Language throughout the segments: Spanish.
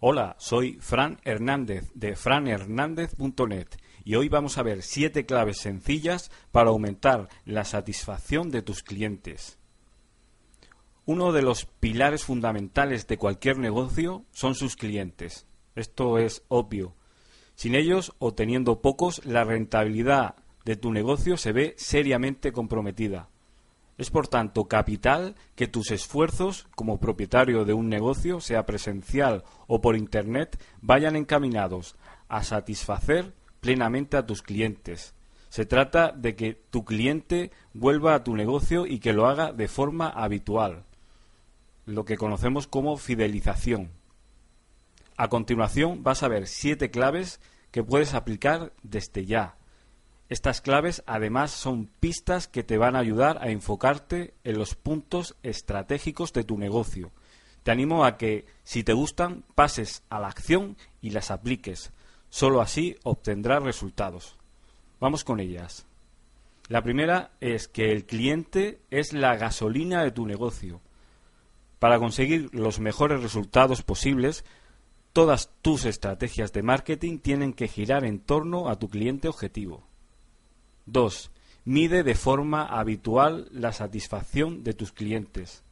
Hola, soy Fran Hernández de franhernandez.net y hoy vamos a ver siete claves sencillas para aumentar la satisfacción de tus clientes. Uno de los pilares fundamentales de cualquier negocio son sus clientes. Esto es obvio. Sin ellos o teniendo pocos, la rentabilidad de tu negocio se ve seriamente comprometida. Es por tanto capital que tus esfuerzos como propietario de un negocio, sea presencial o por Internet, vayan encaminados a satisfacer plenamente a tus clientes. Se trata de que tu cliente vuelva a tu negocio y que lo haga de forma habitual, lo que conocemos como fidelización. A continuación vas a ver siete claves que puedes aplicar desde ya estas claves además son pistas que te van a ayudar a enfocarte en los puntos estratégicos de tu negocio. Te animo a que, si te gustan, pases a la acción y las apliques. Solo así obtendrás resultados. Vamos con ellas. La primera es que el cliente es la gasolina de tu negocio. Para conseguir los mejores resultados posibles, todas tus estrategias de marketing tienen que girar en torno a tu cliente objetivo. 2. Mide de forma habitual la satisfacción de tus clientes.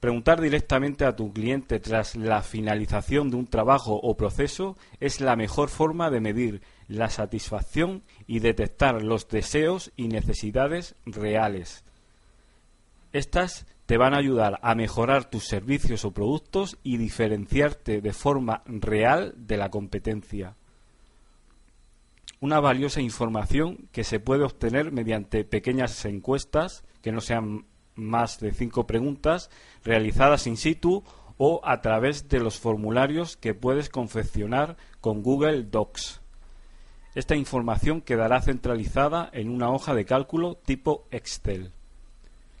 Preguntar directamente a tu cliente tras la finalización de un trabajo o proceso es la mejor forma de medir la satisfacción y detectar los deseos y necesidades reales. Estas te van a ayudar a mejorar tus servicios o productos y diferenciarte de forma real de la competencia una valiosa información que se puede obtener mediante pequeñas encuestas, que no sean más de cinco preguntas, realizadas in situ o a través de los formularios que puedes confeccionar con Google Docs. Esta información quedará centralizada en una hoja de cálculo tipo Excel.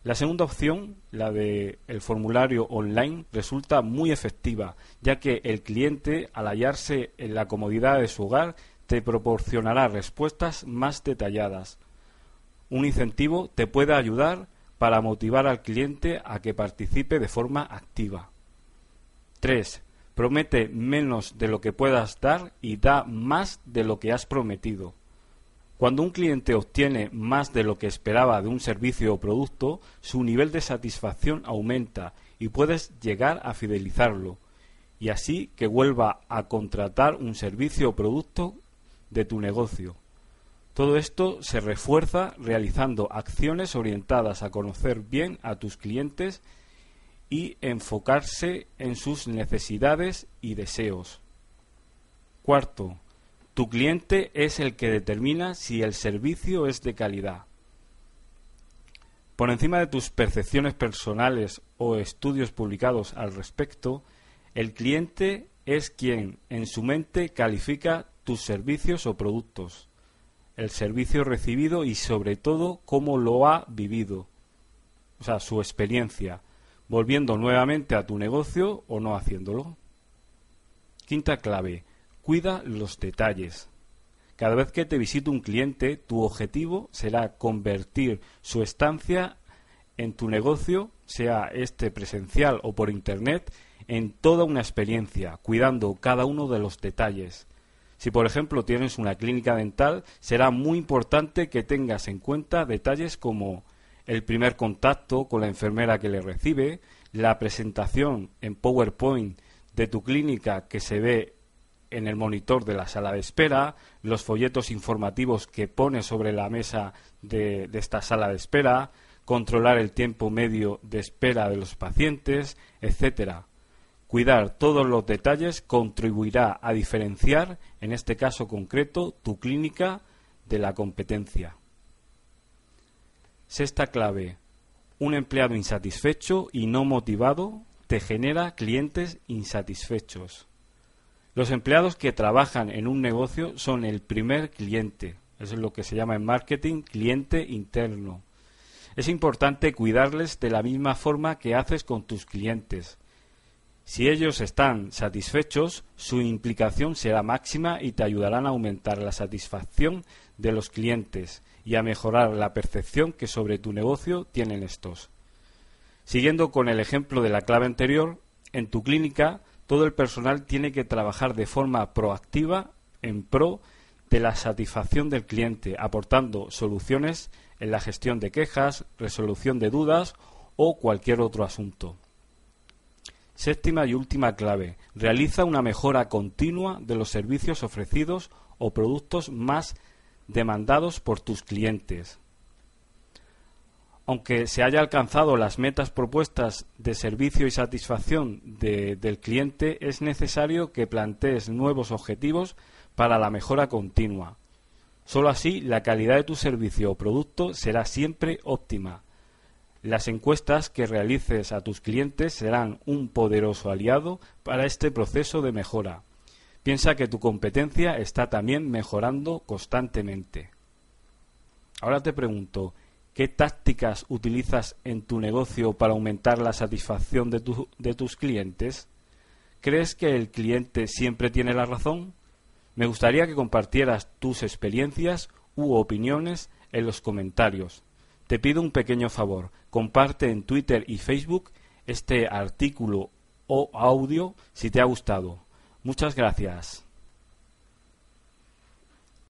La segunda opción, la de el formulario online, resulta muy efectiva, ya que el cliente, al hallarse en la comodidad de su hogar, te proporcionará respuestas más detalladas. Un incentivo te puede ayudar para motivar al cliente a que participe de forma activa. 3. Promete menos de lo que puedas dar y da más de lo que has prometido. Cuando un cliente obtiene más de lo que esperaba de un servicio o producto, su nivel de satisfacción aumenta y puedes llegar a fidelizarlo, y así que vuelva a contratar un servicio o producto de tu negocio. Todo esto se refuerza realizando acciones orientadas a conocer bien a tus clientes y enfocarse en sus necesidades y deseos. Cuarto, tu cliente es el que determina si el servicio es de calidad. Por encima de tus percepciones personales o estudios publicados al respecto, el cliente es quien en su mente califica tus servicios o productos, el servicio recibido y sobre todo cómo lo ha vivido, o sea, su experiencia, volviendo nuevamente a tu negocio o no haciéndolo. Quinta clave, cuida los detalles. Cada vez que te visite un cliente, tu objetivo será convertir su estancia en tu negocio, sea este presencial o por Internet, en toda una experiencia, cuidando cada uno de los detalles. Si, por ejemplo, tienes una clínica dental, será muy importante que tengas en cuenta detalles como el primer contacto con la enfermera que le recibe, la presentación en PowerPoint de tu clínica que se ve en el monitor de la sala de espera, los folletos informativos que pone sobre la mesa de, de, esta sala de espera, controlar el tiempo medio de espera de los pacientes, etcétera. Cuidar todos los detalles contribuirá a diferenciar, en este caso concreto, tu clínica de la competencia. Sexta clave. Un empleado insatisfecho y no motivado te genera clientes insatisfechos. Los empleados que trabajan en un negocio son el primer cliente. Eso es lo que se llama en marketing cliente interno. Es importante cuidarles de la misma forma que haces con tus clientes. Si ellos están satisfechos, su implicación será máxima y te ayudarán a aumentar la satisfacción de los clientes y a mejorar la percepción que sobre tu negocio tienen estos. Siguiendo con el ejemplo de la clave anterior, en tu clínica todo el personal tiene que trabajar de forma proactiva en pro de la satisfacción del cliente, aportando soluciones en la gestión de quejas, resolución de dudas o cualquier otro asunto. Séptima y última clave. Realiza una mejora continua de los servicios ofrecidos o productos más demandados por tus clientes. Aunque se haya alcanzado las metas propuestas de servicio y satisfacción del cliente, es necesario que plantees nuevos objetivos para la mejora continua. Solo así la calidad de tu servicio o producto será siempre óptima. Las encuestas que realices a tus clientes serán un poderoso aliado para este proceso de mejora. Piensa que tu competencia está también mejorando constantemente. Ahora te pregunto, ¿qué tácticas utilizas en tu negocio para aumentar la satisfacción de, tus clientes? ¿Crees que el cliente siempre tiene la razón? Me gustaría que compartieras tus experiencias u opiniones en los comentarios. Te pido un pequeño favor, comparte en Twitter y Facebook este artículo o audio si te ha gustado. Muchas gracias.